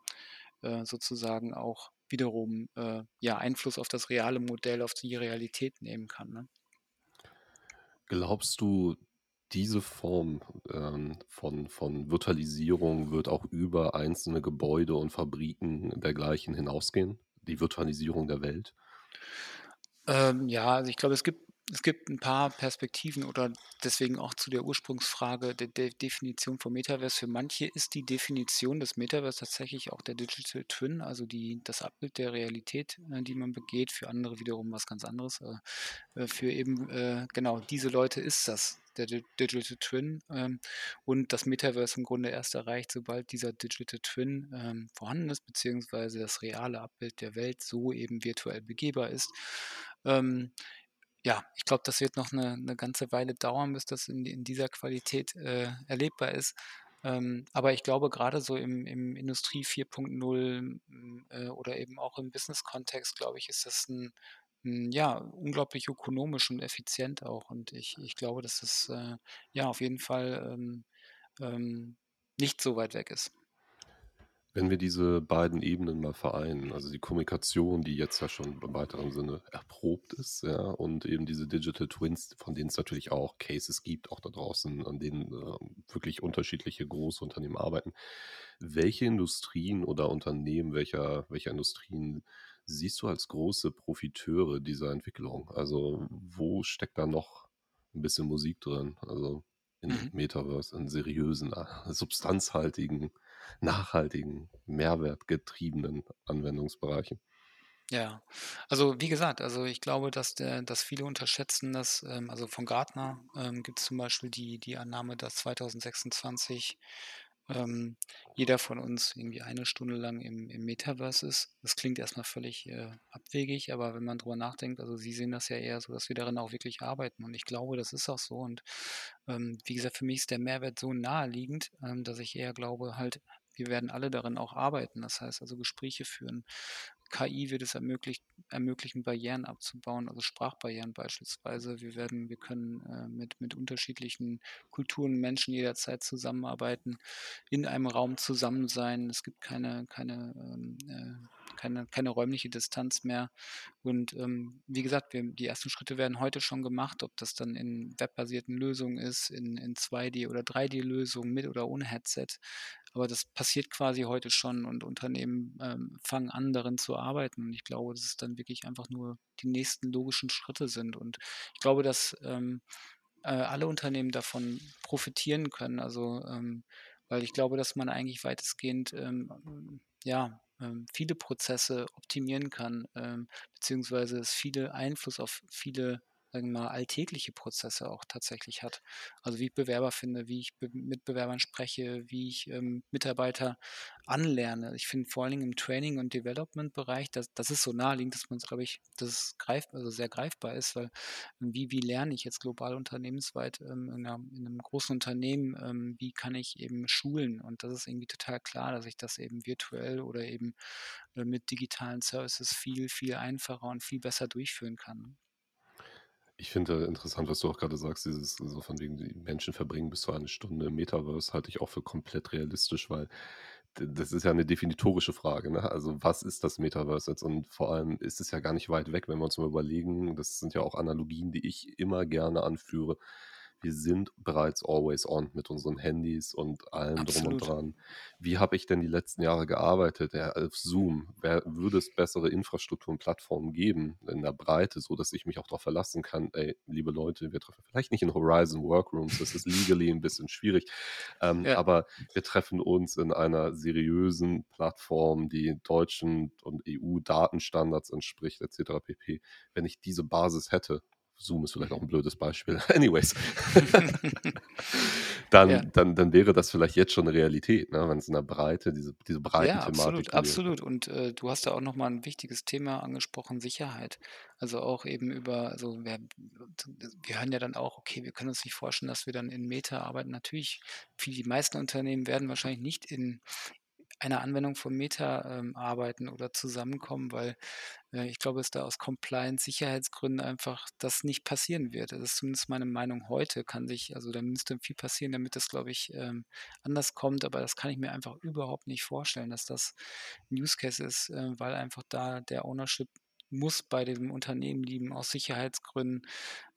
Speaker 2: äh, sozusagen auch wiederum, äh, ja, Einfluss auf das reale Modell, auf die Realität nehmen kann, ne?
Speaker 1: Glaubst du, diese Form, ähm, von von Virtualisierung wird auch über einzelne Gebäude und Fabriken dergleichen hinausgehen, die Virtualisierung der Welt?
Speaker 2: Ähm, ja, also ich glaube, es gibt es gibt 'n paar Perspektiven oder deswegen auch zu der Ursprungsfrage der der Definition vom Metaverse. Für manche ist die Definition des Metaverse tatsächlich auch der Digital Twin, also die das Abbild der Realität, äh, die man begeht, für andere wiederum was ganz anderes. Äh, äh, für eben, genau diese Leute ist das der Di Digital Twin, ähm, und das Metaverse im Grunde erst erreicht, sobald dieser Digital Twin, ähm, vorhanden ist, beziehungsweise das reale Abbild der Welt so eben virtuell begehbar ist. Ähm, ja, ich glaube, das wird noch 'ne 'ne ganze Weile dauern, bis das in in dieser Qualität, äh, erlebbar ist. Ähm, aber ich glaube, grade so im im Industrie 4.0, hm, äh, oder eben auch im Business-Kontext, glaube ich, ist das 'n 'n ja, unglaublich ökonomisch und effizient auch. Und ich ich glaube, dass das, äh, ja, auf jeden Fall, ähm, ähm, nicht so weit weg ist.
Speaker 1: Wenn wir diese beiden Ebenen mal vereinen, also die Kommunikation, die jetzt ja schon im weiteren Sinne erprobt ist, ja, und eben diese Digital Twins, von denen es natürlich auch Cases gibt, auch da draußen, an denen, ähm, wirklich unterschiedliche Großunternehmen arbeiten. Welche Industrien oder Unternehmen welcher welcher Industrien siehst du als große Profiteure dieser Entwicklung? Also, wo steckt da noch 'n bisschen Musik drin? Also, in
Speaker 2: Mhm.
Speaker 1: Metaverse, in seriösen, äh, substanzhaltigen, nachhaltigen, mehrwertgetriebenen Anwendungsbereichen?
Speaker 2: Ja, also wie gesagt, also ich glaube, dass der dass viele unterschätzen, dass ähm, also von Gartner, ähm, gibt's zum Beispiel die die Annahme, dass 2026, ähm, jeder von uns irgendwie eine Stunde lang im im Metaverse ist. Das klingt erst mal völlig, äh, abwegig, aber wenn man drüber nachdenkt also sie sehen das ja eher so, dass wir darin auch wirklich arbeiten und ich glaube, das ist auch so und, ähm, wie gesagt, für mich ist der Mehrwert so naheliegend, ähm, dass ich eher glaube halt, wir werden alle darin auch arbeiten. Das heißt also Gespräche führen. KI wird es ermöglicht ermöglichen, Barrieren abzubauen, also Sprachbarrieren beispielsweise. Wir werden wir können, äh, mit mit unterschiedlichen Kulturen, Menschen jederzeit zusammenarbeiten, in einem Raum zusammen sein. Es gibt keine keine, ähm, äh keine keine räumliche Distanz mehr. Und, ähm, wie gesagt, wir die ersten Schritte werden heute schon gemacht, ob das dann in webbasierten Lösungen ist, in in 2D oder 3D-Lösungen mit oder ohne Headset. Aber das passiert quasi heute schon und Unternehmen, ähm, fangen an, darin zu arbeiten. Und ich glaube, dass es dann wirklich einfach nur die nächsten logischen Schritte sind. Und ich glaube, dass, ähm, äh, alle Unternehmen davon profitieren können. Also, ähm, weil ich glaube, dass man eigentlich weitestgehend, ähm, ja, ähm, viele Prozesse optimieren kann, ähm, beziehungsweise es viele Einfluss auf viele, sagen wir mal, alltägliche Prozesse auch tatsächlich hat. Also, wie ich Bewerber finde, wie ich mit Bewerbern spreche, wie ich, ähm, Mitarbeiter anlerne. Ich finde vor allen Dingen im Training und Development-Bereich, das das ist so naheliegend, dass man's, glaube ich dass es also sehr greifbar ist, weil wie wie lerne ich jetzt global unternehmensweit, ähm, in 'ner in 'nem großen Unternehmen, ähm, wie kann ich eben schulen? Und das ist irgendwie total klar, dass ich das eben virtuell oder eben, äh, mit digitalen Services viel, viel einfacher und viel besser durchführen kann.
Speaker 1: Ich finde interessant, was du auch grade sagst, dieses so von wegen, die Menschen verbringen bis zu eine Stunde im Metaverse, halte ich auch für komplett realistisch, weil das ist ja 'ne definitorische Frage, ne? Also, was ist das Metaverse jetzt? Und vor allem ist es ja gar nicht weit weg, wenn wir uns mal überlegen das sind ja auch Analogien, die ich immer gerne anführe. Wir sind bereits always on mit unseren Handys und allem drum und
Speaker 2: Absolut.
Speaker 1: dran. Wie habe ich denn die letzten Jahre gearbeitet? Ja, auf Zoom. Wer würde es bessere Infrastruktur und Plattformen geben in der Breite, sodass ich mich auch drauf verlassen kann: „Ey, liebe Leute, wir treffen vielleicht nicht in Horizon Workrooms, das ist legally 'n bisschen schwierig, ähm,
Speaker 2: Ja.
Speaker 1: aber wir treffen uns in einer seriösen Plattform, die deutschen und EU-Datenstandards entspricht et cetera pp.“ Wenn ich diese Basis hätte Zoom ist vielleicht auch
Speaker 2: Mhm.
Speaker 1: 'n blödes Beispiel. Anyways.
Speaker 2: Ja.
Speaker 1: Dann dann dann wäre das vielleicht jetzt schon 'ne Realität, ne, wenn's in der Breite diese diese
Speaker 2: Ja, absolut,
Speaker 1: Breitenthematik, die wir
Speaker 2: absolut. Und, äh, du hast da auch noch mal 'n wichtiges Thema angesprochen, Sicherheit. Also, auch eben über also, wir wir hören ja dann auch: „Okay, wir können uns nicht vorstellen, dass wir dann in Meta arbeiten.“ Natürlich, viel die meisten Unternehmen werden wahrscheinlich nicht in einer Anwendung von Meta, ähm, arbeiten oder zusammenkommen, weil, äh, ich glaube, dass da aus Compliance-Sicherheitsgründen einfach das nicht passieren wird. Das ist zumindest meine Meinung heute, kann sich also, da müsste viel passieren, damit das, glaube ich, ähm, anders kommt, aber das kann ich mir einfach überhaupt nicht vorstellen, dass das 'n Use Case ist, äh, weil einfach da der Ownership muss bei dem Unternehmen liegen aus Sicherheitsgründen,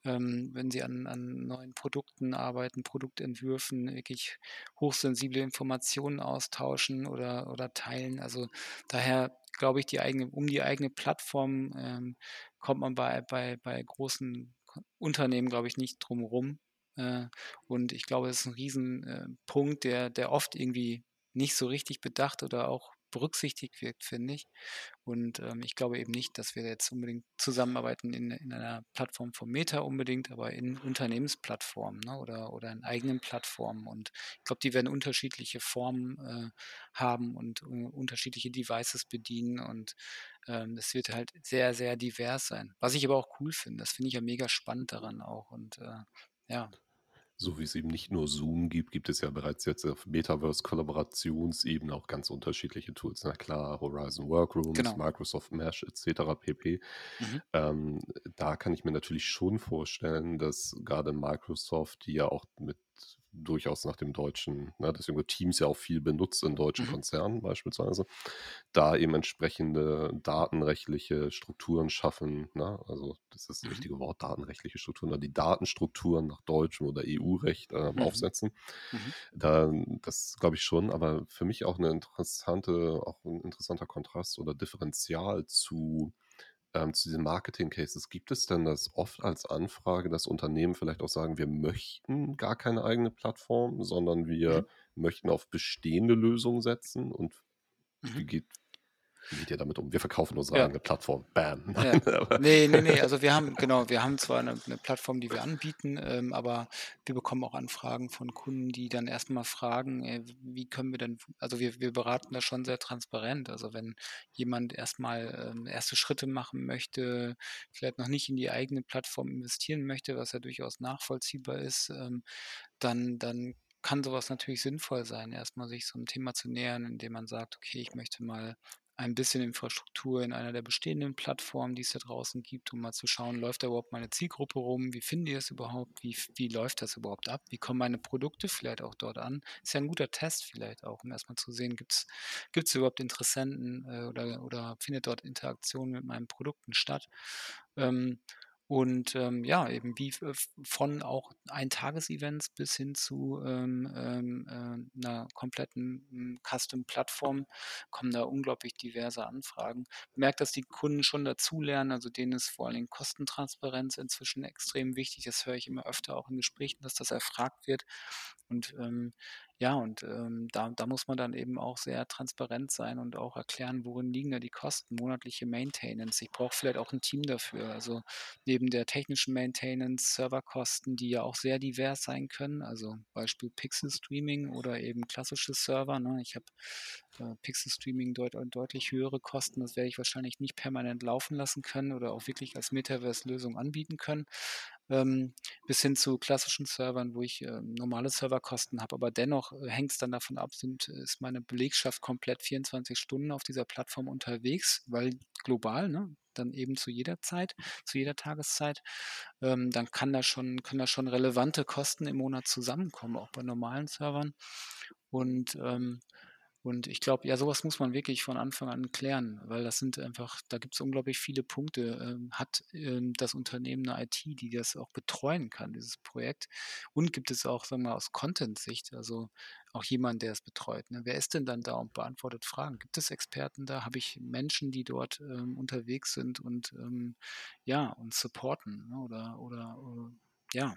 Speaker 2: ähm, wenn sie an an neuen Produkten arbeiten, Produktentwürfen, wirklich hochsensible Informationen austauschen oder oder teilen. Also, daher glaube ich, die eigene um die eigene Plattform, ähm, kommt man bei bei bei großen Unternehmen, glaube ich, nicht drum rum. Äh, und ich glaube, das ist 'n riesen, äh, der der oft irgendwie nicht so richtig bedacht oder auch berücksichtigt wird, finde ich. Und, ähm, ich glaube eben nicht, dass wir jetzt unbedingt zusammenarbeiten in in einer Plattform von Meta unbedingt, aber in Unternehmensplattformen, ne, oder oder in eigenen Plattformen. Und ich glaube, die werden unterschiedliche Formen, äh, haben und u unterschiedliche Devices bedienen und, ähm, es wird halt sehr, sehr divers sein. Was ich aber auch cool finde, das finde ich ja mega spannend daran auch und, äh, ja.
Speaker 1: So wie es eben nicht nur Zoom gibt, gibt es ja bereits jetzt auf Metaverse-Kollaborationsebene auch ganz unterschiedliche Tools. Na klar, Horizon Workrooms,
Speaker 2: Genau.
Speaker 1: Microsoft Mesh et cetera pp.
Speaker 2: Mhm.
Speaker 1: Ähm, da kann ich mir natürlich schon vorstellen, dass grade Microsoft, die ja auch mit durchaus nach dem deutschen ne, deswegen wird Teams ja auch viel benutzt in deutschen
Speaker 2: Mhm.
Speaker 1: Konzernen beispielsweise, da eben entsprechende datenrechtliche Strukturen schaffen, ne? Also, das ist das
Speaker 2: Mhm.
Speaker 1: richtige Wort, datenrechtliche Strukturen oder die Datenstrukturen nach deutschem oder EU-Recht, ähm,
Speaker 2: Mhm.
Speaker 1: aufsetzen.
Speaker 2: Mhm.
Speaker 1: Da das glaube ich schon, aber für mich auch 'ne interessante auch 'n interessanter Kontrast oder Differenzial zu ähm, zu diesen Marketing-Cases, gibt es denn das oft als Anfrage, dass Unternehmen vielleicht auch sagen, wir möchten gar keine eigene Plattform, sondern wir
Speaker 2: Mhm.
Speaker 1: möchten auf bestehende Lösungen setzen? Und wie
Speaker 2: Mhm.
Speaker 1: geht wie geht ihr damit um? Wir verkaufen unsere
Speaker 2: Ja.
Speaker 1: eigene Plattform. Bam.
Speaker 2: Ja.
Speaker 1: Nein, aber
Speaker 2: Ne, ne, ne, also wir haben genau, wir haben zwar 'ne 'ne Plattform, die wir anbieten, ähm, aber wir bekommen auch Anfragen von Kunden, die dann erst mal fragen, äh, wie können wir denn also wir wir beraten da schon sehr transparent. Also, wenn jemand erst mal, ähm, erste Schritte machen möchte, vielleicht noch nicht in die eigene Plattform investieren möchte, was ja durchaus nachvollziehbar ist, ähm, dann dann kann so was natürlich sinnvoll sein, erst mal sich so 'n Thema zu nähern, indem man sagt: „Okay, ich möchte mal ein bisschen Infrastruktur in einer der bestehenden Plattformen, die es da draußen gibt, um mal zu schauen, läuft da überhaupt meine Zielgruppe rum? Wie finden die das überhaupt? Wie wie läuft das überhaupt ab? Wie kommen meine Produkte vielleicht auch dort an?“ Ist ja 'n guter Test vielleicht auch, um erst mal zu sehen, gibt's gibt's überhaupt Interessenten, äh, oder oder findet dort Interaktion mit meinen Produkten statt? Ähm, und, ähm, ja, eben wie v von auch Eintages-Events bis hin zu, ähm, ähm, äh, 'ner kompletten, hm, Custom-Plattform kommen da unglaublich diverse Anfragen. Merke, dass die Kunden schon dazulernen, also denen ist vor allen Dingen Kostentransparenz inzwischen extrem wichtig. Das höre ich immer öfter auch in Gesprächen, dass das erfragt wird. Und, ähm, ja, und, ähm, da da muss man dann eben auch sehr transparent sein und auch erklären, worin liegen da die Kosten, monatliche Maintenance. Ich brauche vielleicht auch 'n Team dafür. Also, neben der technischen Maintenance, Serverkosten, die ja auch sehr divers sein können, also Beispiel Pixel-Streaming oder eben klassische Server, ne? Ich habe, äh, Pixel-Streaming deut deutlich höhere Kosten. Das werde ich wahrscheinlich nicht permanent laufen lassen können oder auch wirklich als Metaverse-Lösung anbieten können, ähm, bis hin zu klassischen Servern, wo ich, ähm, normale Serverkosten habe. Aber dennoch, äh, hängt's dann davon ab, sind ist meine Belegschaft komplett 24 Stunden auf dieser Plattform unterwegs, weil global, ne, dann eben zu jeder Zeit, zu jeder Tageszeit. Ähm, dann kann da schon können da schon relevante Kosten im Monat zusammenkommen, auch bei normalen Servern. Und, ähm und ich glaube, ja, so was muss man wirklich von Anfang an klären, weil das sind einfach da gibt's unglaublich viele Punkte. Ähm, hat, ähm, das Unternehmen 'ne IT, die das auch betreuen kann, dieses Projekt? Und gibt es auch, sagen wir mal, aus Content-Sicht, also auch jemand, der es betreut, ne? Wer ist denn dann da und beantwortet Fragen? Gibt es Experten da? Habe ich Menschen, die dort, ähm, unterwegs sind und, ähm, ja, und supporten, ne, oder oder, äh, ja.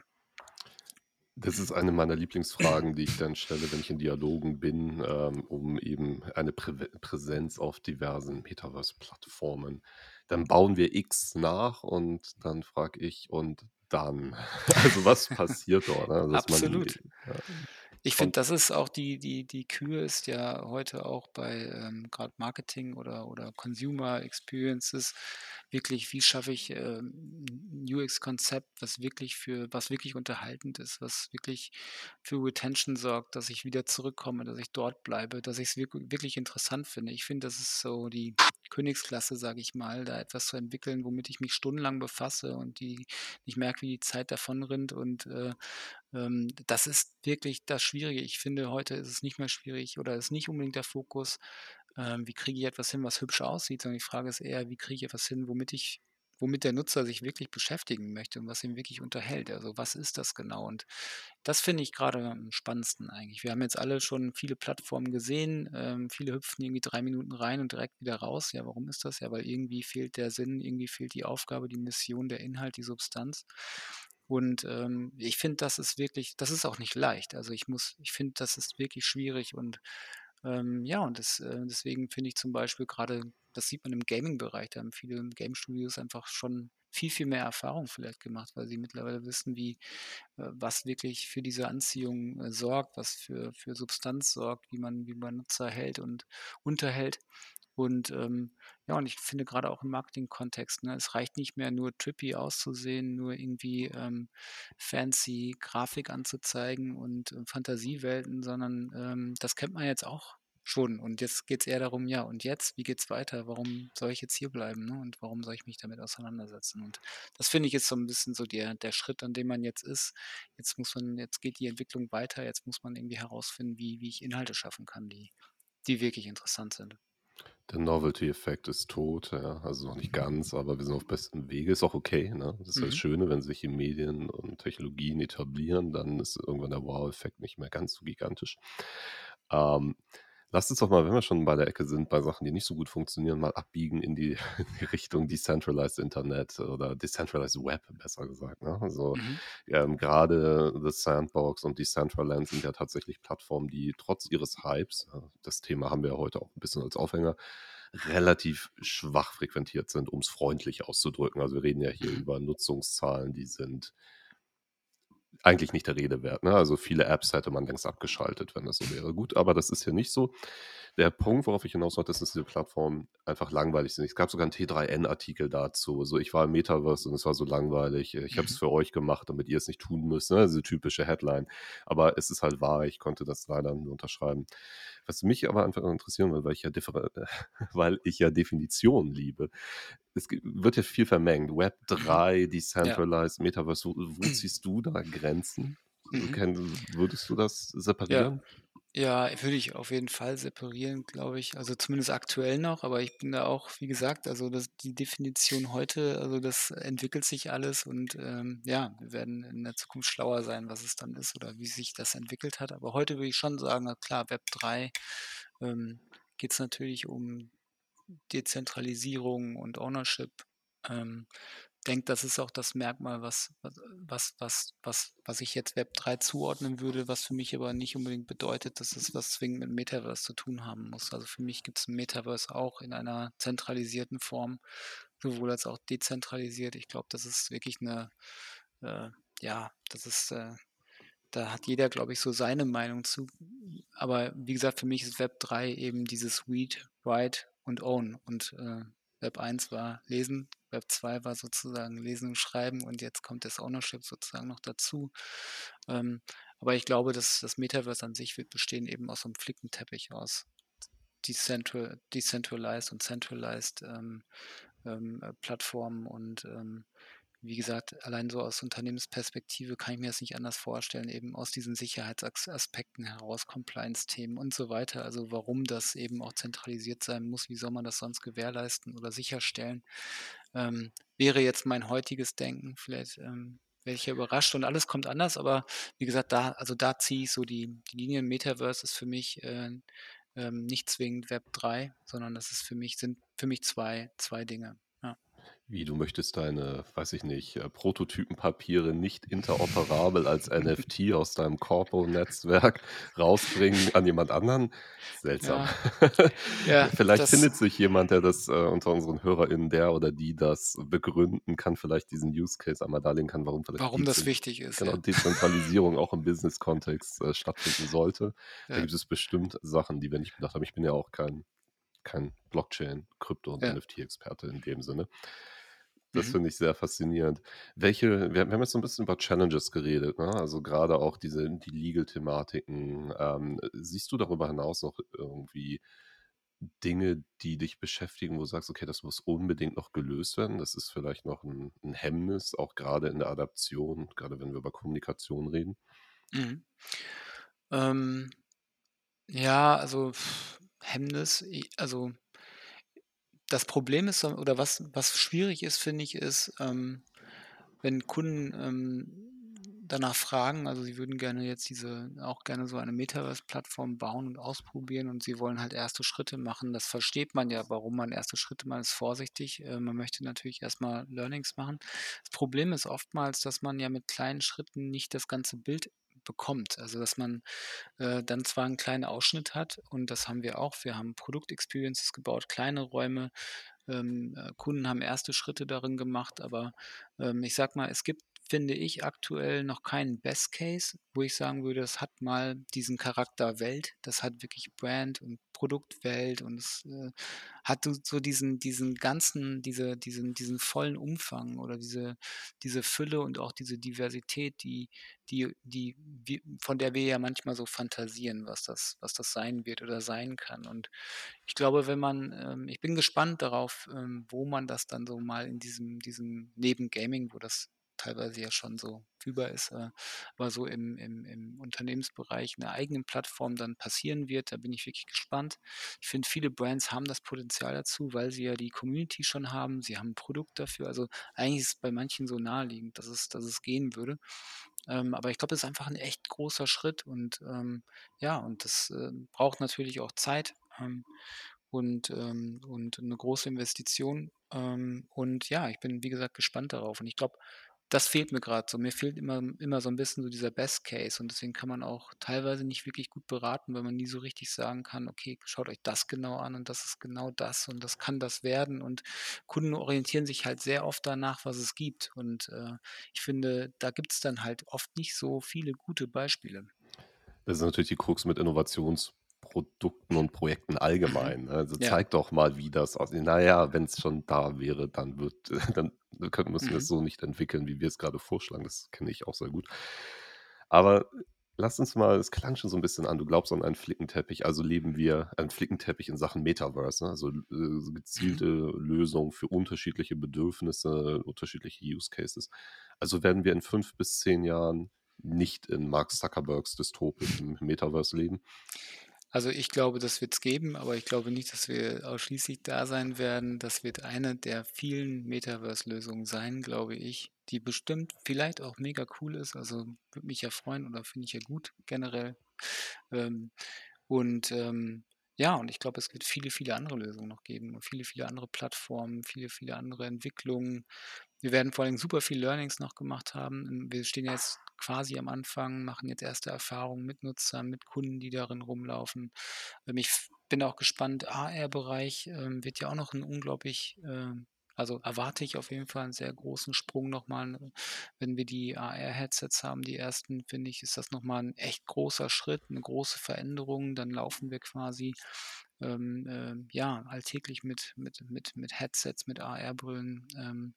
Speaker 1: Das ist eine meiner Lieblingsfragen, die ich dann stelle, wenn ich in Dialogen bin, ähm, um eben eine Präve Präsenz auf diversen Metaverse-Plattformen. Dann bauen wir X nach und dann frage ich: „Und dann?“ Also, was passiert dort, ne? Dass man,
Speaker 2: Absolut.
Speaker 1: ja,
Speaker 2: Ich finde, das ist auch die die die Kür ist ja heute auch bei, ähm, grad Marketing oder oder Consumer Experiences wirklich, wie schaffe ich, ähm, 'n UX-Konzept, was wirklich für was wirklich unterhaltend ist, was wirklich für Retention sorgt, dass ich wieder zurückkomme, dass ich dort bleibe, dass ich's wirk wirklich interessant finde. Ich finde, das ist so die Königsklasse, sage ich mal, da etwas zu entwickeln, womit ich mich stundenlang befasse und die ich merke, wie die Zeit davonrinnt und, äh, das ist wirklich das Schwierige. Ich finde, heute ist es nicht mehr schwierig oder ist nicht unbedingt der Fokus, ähm, wie kriege ich etwas hin, was hübsch aussieht, sondern die Frage ist eher, wie kriege ich etwas hin, womit ich womit der Nutzer sich wirklich beschäftigen möchte und was ihn wirklich unterhält. Also, was ist das genau? Und das finde ich grade am spannendsten eigentlich. Wir haben jetzt alle schon viele Plattformen gesehen. Ähm, viele hüpfen irgendwie 3 Minuten rein und direkt wieder raus. Ja, warum ist das? Ja, weil irgendwie fehlt der Sinn, irgendwie fehlt die Aufgabe, die Mission, der Inhalt, die Substanz. Und, ähm, ich finde, das ist wirklich das ist auch nicht leicht. Also, ich muss ich finde, das ist wirklich schwierig und, ähm, ja, und das äh, deswegen finde ich zum Beispiel grade das sieht man im Gaming-Bereich, da haben viele Game-Studios einfach schon viel, viel mehr Erfahrung vielleicht gemacht, weil sie mittlerweile wissen, wie äh, was wirklich für diese Anziehung, äh, sorgt, was für für Substanz sorgt, wie man wie man Nutzer hält und unterhält. Und, ähm, ja, und ich finde grade auch im Marketing-Kontext, ne, es reicht nicht mehr nur trippy auszusehen, nur irgendwie, ähm, fancy Grafik anzuzeigen und, äh, Fantasiewelten, sondern, ähm, das kennt man jetzt auch schon. Und jetzt geht's eher darum: „Ja, und jetzt? Wie geht's weiter? Warum soll ich jetzt hierbleiben, ne, und warum soll ich mich damit auseinandersetzen?“ Und das finde ich, ist so 'n bisschen so der der Schritt, an dem man jetzt ist. Jetzt muss man jetzt geht die Entwicklung weiter. Jetzt muss man irgendwie herausfinden, wie wie ich Inhalte schaffen kann, die die wirklich interessant sind.
Speaker 1: Der Novelty-Effekt ist tot, ja, also noch nicht ganz, aber wir sind auf bestem Wege. Ist auch okay, ne? Das ist ja das
Speaker 2: Mhm.
Speaker 1: Schöne, wenn sich die Medien und Technologien etablieren, dann ist irgendwann der Wow-Effekt nicht mehr ganz so gigantisch. Ähm Lass uns doch mal, wenn wir schon bei der Ecke sind, bei Sachen, die nicht so gut funktionieren, mal abbiegen in die, in die Richtung Decentralized Internet oder Decentralized Web, besser gesagt. Ne? Also
Speaker 2: Mhm.
Speaker 1: ähm, gerade The Sandbox und Decentraland sind ja tatsächlich Plattformen, die trotz ihres Hypes, äh, das Thema haben wir ja heute auch ein bisschen als Aufhänger, relativ schwach frequentiert sind, um es freundlich auszudrücken. Also wir reden ja hier
Speaker 2: Mhm.
Speaker 1: über Nutzungszahlen, die sind eigentlich nicht der Rede wert. Ne? Also viele Apps hätte man längst abgeschaltet, wenn das so wäre. Gut, aber das ist hier nicht so. Der Punkt, worauf ich hinaus wollte, ist, dass diese Plattformen einfach langweilig sind. Es gab sogar einen T3N-Artikel dazu. So, ich war im Metaverse und es war so langweilig. Ich habe es
Speaker 2: Mhm.
Speaker 1: für euch gemacht, damit ihr es nicht tun müsst. Ne? Diese typische Headline. Aber es ist halt wahr. Ich konnte das leider nur unterschreiben. Was mich aber einfach interessieren will, weil ich ja, weil ich ja Definitionen liebe. Es wird ja viel vermengt. Web
Speaker 2: Mhm.
Speaker 1: 3,
Speaker 2: Ja.
Speaker 1: Decentralized, Metaverse. Wo, wo ziehst du da Grenzen?
Speaker 2: Mhm.
Speaker 1: Würdest du das
Speaker 2: Ja.
Speaker 1: separieren?
Speaker 2: Ja, würde ich auf jeden Fall separieren, glaube ich. Also zumindest aktuell noch, aber ich bin da auch, wie gesagt, also das, die Definition heute, also das entwickelt sich alles und ähm, ja, wir werden in der Zukunft schlauer sein, was es dann ist oder wie sich das entwickelt hat. Aber heute würde ich schon sagen, na klar, Web 3 ähm, geht es natürlich um Dezentralisierung und Ownership. Ähm, denke, das ist auch das Merkmal, was, was, was, was, was ich jetzt Web 3 zuordnen würde, was für mich aber nicht unbedingt bedeutet, dass es was zwingend mit Metaverse zu tun haben muss. Also für mich gibt es ein Metaverse auch in einer zentralisierten Form, sowohl als auch dezentralisiert. Ich glaube, das ist wirklich eine, äh, ja, das ist, äh, da hat jeder, glaube ich, so seine Meinung zu. Aber wie gesagt, für mich ist Web 3 eben dieses Read, Write und Own. Und äh, Web 1 war Lesen, Web 2 war sozusagen Lesen und Schreiben und jetzt kommt das Ownership sozusagen noch dazu. Ähm, aber ich glaube, dass das Metaverse an sich wird bestehen eben aus so einem Flickenteppich aus Decentral, Decentralized und Centralized ähm, ähm, Plattformen und ähm, wie gesagt, allein so aus Unternehmensperspektive kann ich mir das nicht anders vorstellen, eben aus diesen Sicherheitsaspekten heraus, Compliance-Themen und so weiter. Also warum das eben auch zentralisiert sein muss, wie soll man das sonst gewährleisten oder sicherstellen, ähm, wäre jetzt mein heutiges Denken. Vielleicht ähm, werde ich ja überrascht und alles kommt anders, aber wie gesagt, da, also da ziehe ich so die, die Linien. Metaverse ist für mich äh, ähm, nicht zwingend Web 3, sondern das ist für mich, sind für mich zwei, zwei Dinge.
Speaker 1: Wie, du möchtest deine, weiß ich nicht, äh, Prototypenpapiere nicht interoperabel als NFT aus deinem Corpo-Netzwerk rausbringen an jemand anderen? Seltsam.
Speaker 2: Ja, ja
Speaker 1: Vielleicht findet sich jemand, der das äh, unter unseren HörerInnen, der oder die das begründen kann, vielleicht diesen Use Case einmal darlegen kann, warum vielleicht
Speaker 2: warum das wichtig ist.
Speaker 1: genau,
Speaker 2: Ja.
Speaker 1: Dezentralisierung auch im Business-Kontext äh, stattfinden sollte. Da
Speaker 2: Ja.
Speaker 1: gibt es bestimmt Sachen, die wir nicht bedacht haben. Ich bin ja auch kein, kein Blockchain, Krypto- und. NFT-Experte in dem Sinne. Das
Speaker 2: Mhm.
Speaker 1: finde ich sehr faszinierend. Welche, wir, wir haben jetzt so ein bisschen über Challenges geredet, ne? Also gerade auch diese, die Legal-Thematiken. Ähm, siehst du darüber hinaus noch irgendwie Dinge, die dich beschäftigen, wo du sagst, okay, das muss unbedingt noch gelöst werden? Das ist vielleicht noch ein, ein Hemmnis, auch gerade in der Adaption, gerade wenn wir über Kommunikation reden.
Speaker 2: Mhm. Ähm, ja, also Hemmnis, also das Problem ist, so- oder was, was schwierig ist, finde ich, ist, ähm, wenn Kunden ähm, danach fragen, also sie würden gerne jetzt diese, auch gerne so eine Metaverse-Plattform bauen und ausprobieren und sie wollen halt erste Schritte machen. Das versteht man ja, warum man erste Schritte, man ist vorsichtig, äh, man möchte natürlich erstmal Learnings machen. Das Problem ist oftmals, dass man ja mit kleinen Schritten nicht das ganze Bild bekommt. Also dass man äh, dann zwar einen kleinen Ausschnitt hat und das haben wir auch. Wir haben Produktexperiences gebaut, kleine Räume, ähm, äh, Kunden haben erste Schritte darin gemacht, aber ähm, ich sag mal, es gibt, finde ich, aktuell noch keinen Best Case, wo ich sagen würde, es hat mal diesen Charakter Welt, das hat wirklich Brand und Produktwelt und es äh, hat so- diesen, diesen ganzen, diese, diesen, diesen vollen Umfang oder diese, diese Fülle und auch diese Diversität, die, die, die, von der wir ja manchmal so fantasieren, was das, was das sein wird oder sein kann. Und ich glaube, wenn man, ähm, ich bin gespannt darauf, ähm, wo man das dann so mal in diesem, diesem neben Gaming, wo das teilweise ja schon so über ist, äh, aber so im, im, im Unternehmensbereich in einer eigenen Plattform dann passieren wird. Da bin ich wirklich gespannt. Ich finde, viele Brands haben das Potenzial dazu, weil sie ja die Community schon haben. Sie haben ein Produkt dafür. Also eigentlich ist es bei manchen so naheliegend, dass es, dass es gehen würde. Ähm, aber ich glaube, das ist einfach ein echt großer Schritt und, ähm, ja, und das, äh, braucht natürlich auch Zeit, ähm, und, ähm und 'ne große Investition. Ähm, und ja, ich bin, wie gesagt, gespannt darauf. Und ich glaube, das fehlt mir grad so. Mir fehlt immer immer so 'n bisschen so dieser Best Case und deswegen kann man auch teilweise nicht wirklich gut beraten, weil man nie so richtig sagen kann: „Okay, schaut euch das genau an und das ist genau das und das kann das werden.“ Und Kunden orientieren sich halt sehr oft danach, was es gibt. Und, äh, ich finde, da gibt's dann halt oft nicht so viele gute Beispiele.
Speaker 1: Das ist natürlich die Krux mit Innovationsprodukten und Projekten allgemein, ne? Also,
Speaker 2: Ja.
Speaker 1: zeig doch mal, wie das aussieht. Na ja, wenn's schon da wäre, dann wird dann könnten müssen wir es
Speaker 2: Mhm.
Speaker 1: so nicht entwickeln, wie wir es grade vorschlagen. Das kenne ich auch sehr gut. Aber lass uns mal es klang schon so 'n bisschen an, du glaubst an einen Flickenteppich, also leben wir einen Flickenteppich in Sachen Metaverse, ne? Also, äh, gezielte Lösungen für unterschiedliche Bedürfnisse, unterschiedliche Use Cases. Also, werden wir in 5 bis 10 Jahren nicht in Mark Zuckerbergs dystopischem Metaverse leben?
Speaker 2: Also, ich glaube, das wird's geben, aber ich glaube nicht, dass wir ausschließlich da sein werden. Das wird eine der vielen Metaverse-Lösungen sein, glaube ich, die bestimmt vielleicht auch mega cool ist. Also, würde mich ja freuen oder finde ich ja gut generell. Ähm, und, ähm, ja, und ich glaube, es wird viele, viele andere Lösungen noch geben und viele, viele andere Plattformen, viele, viele andere Entwicklungen. Wir werden vor allem super viel Learnings noch gemacht haben. Wir stehen jetzt quasi am Anfang, machen jetzt erste Erfahrungen mit Nutzern, mit Kunden, die darin rumlaufen. Ähm, ich bin auch gespannt, AR-Bereich, ähm, wird ja auch noch 'n unglaublich, ähm also, erwarte ich auf jeden Fall 'n sehr großen Sprung noch mal. Wenn wir die AR-Headsets haben, die ersten, finde ich, ist das noch mal 'n echt großer Schritt, 'ne große Veränderung. Dann laufen wir quasi, ähm, ähm, ja, alltäglich mit mit mit mit Headsets, mit AR-Brillen, ähm,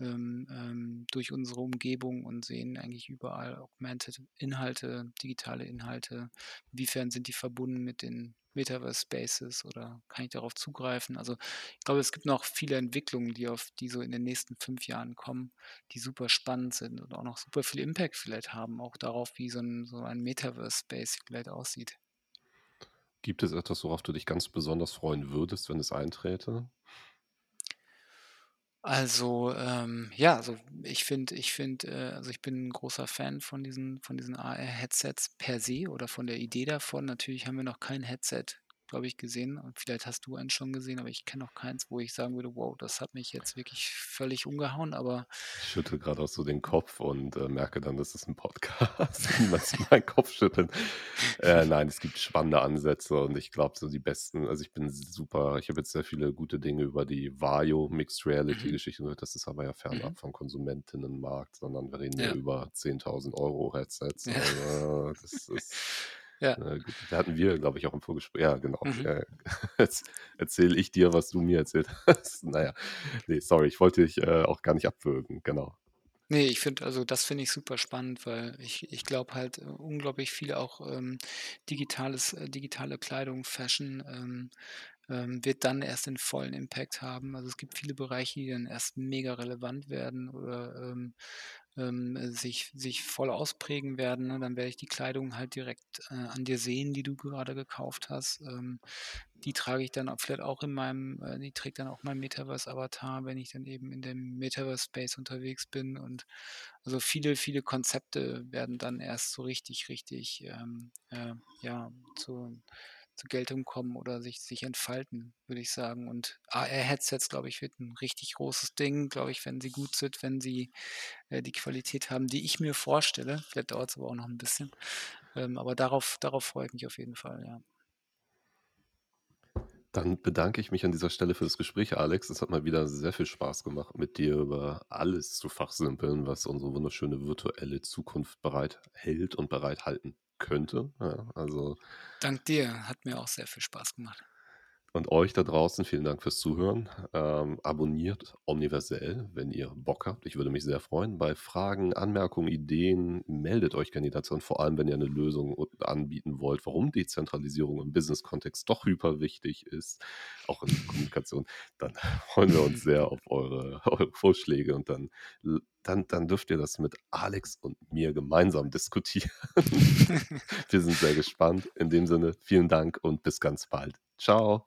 Speaker 2: ähm, ähm, durch unsere Umgebung und sehen eigentlich überall Augmented Inhalte, digitale Inhalte. Inwiefern sind die verbunden mit den Metaverse Spaces oder kann ich darauf zugreifen? Also, ich glaube, es gibt noch viele Entwicklungen, die auf die so in den nächsten 5 Jahren kommen, die super spannend sind und auch noch super viel Impact vielleicht haben, auch darauf, wie so 'n so ein Metaverse Space vielleicht aussieht.
Speaker 1: Gibt es etwas, worauf du dich ganz besonders freuen würdest, wenn es einträte?
Speaker 2: Also, ähm, ja, also, ich finde ich finde, äh also, ich bin 'n großer Fan von diesen von diesen AR-Headsets per se oder von der Idee davon. Natürlich haben wir noch kein Headset, glaube ich, gesehen und vielleicht hast du eins schon gesehen, aber ich kenne noch keins, wo ich sagen würde: „Wow, das hat mich jetzt wirklich völlig umgehauen“, aber
Speaker 1: Ich schüttle grad auch so den Kopf und, äh, merke dann, das ist 'n Podcast. Sieht meinen Kopf schütteln. Äh, nein, es gibt spannende Ansätze und ich glaube, so die besten also, ich bin super ich habe jetzt sehr viele gute Dinge über die Vario Mixed Reality
Speaker 2: Mhm.
Speaker 1: Geschichte gehört. Das ist aber ja
Speaker 2: Mhm.
Speaker 1: fernab vom Konsumentinnenmarkt, sondern wir reden ja
Speaker 2: Ja.
Speaker 1: über 10.000 € Headsets.
Speaker 2: Ja.
Speaker 1: Also, das ist
Speaker 2: Ja.
Speaker 1: gut, da hatten wir, glaube ich, auch im Vorgespr ja, genau.
Speaker 2: Mhm.
Speaker 1: Jetzt erzähle ich dir, was du mir erzählt hast. Na ja, ne, sorry, ich wollte dich, äh, auch gar nicht abwürgen, genau.
Speaker 2: Ne, ich finde also, das finde ich super spannend, weil ich ich glaube halt, äh, unglaublich viel auch, ähm, digitales äh, digitale Kleidung, Fashion, ähm, ähm, wird dann erst den vollen Impact haben. Also, es gibt viele Bereiche, die dann erst mega relevant werden oder, ähm, ähm, sich sich voll ausprägen werden, ne? Dann werde ich die Kleidung halt direkt, äh, an dir sehen, die du gerade gekauft hast. Ähm, die trage ich dann vielleicht auch in meinem äh, die trägt dann auch mein Metaverse-Avatar, wenn ich dann eben in dem Metaverse-Space unterwegs bin. Und also, viele, viele Konzepte werden dann erst so richtig, richtig, ähm, äh, ja, zur zur Geltung kommen oder sich sich entfalten, würde ich sagen. Und AR-Headsets, glaube ich, wird 'n richtig großes Ding, glaube ich, wenn sie gut sind, wenn sie, äh, die Qualität haben, die ich mir vorstelle. Vielleicht dauert's aber auch noch 'n bisschen. Ähm, aber darauf darauf freue ich mich auf jeden Fall, ja.
Speaker 1: Dann bedanke ich mich an dieser Stelle für das Gespräch, Alex. Es hat mal wieder sehr viel Spaß gemacht, mit dir über alles zu fachsimpeln, was unsere wunderschöne virtuelle Zukunft bereithält und bereithalten könnte, ja, also
Speaker 2: Dank dir, hat mir auch sehr viel Spaß gemacht.
Speaker 1: Und euch da draußen, vielen Dank fürs Zuhören. Ähm, abonniert Omniversell, wenn ihr Bock habt. Ich würde mich sehr freuen. Bei Fragen, Anmerkungen, Ideen meldet euch und vor allem, wenn ihr 'ne Lösung anbieten wollt, warum Dezentralisierung im Business-Kontext doch hyper wichtig ist, auch in Kommunikation, dann freuen wir uns sehr auf eure eure Vorschläge und dann dann dann dürft ihr das mit Alex und mir gemeinsam diskutieren. Wir sind sehr gespannt. In dem Sinne, vielen Dank und bis ganz bald. Tschau.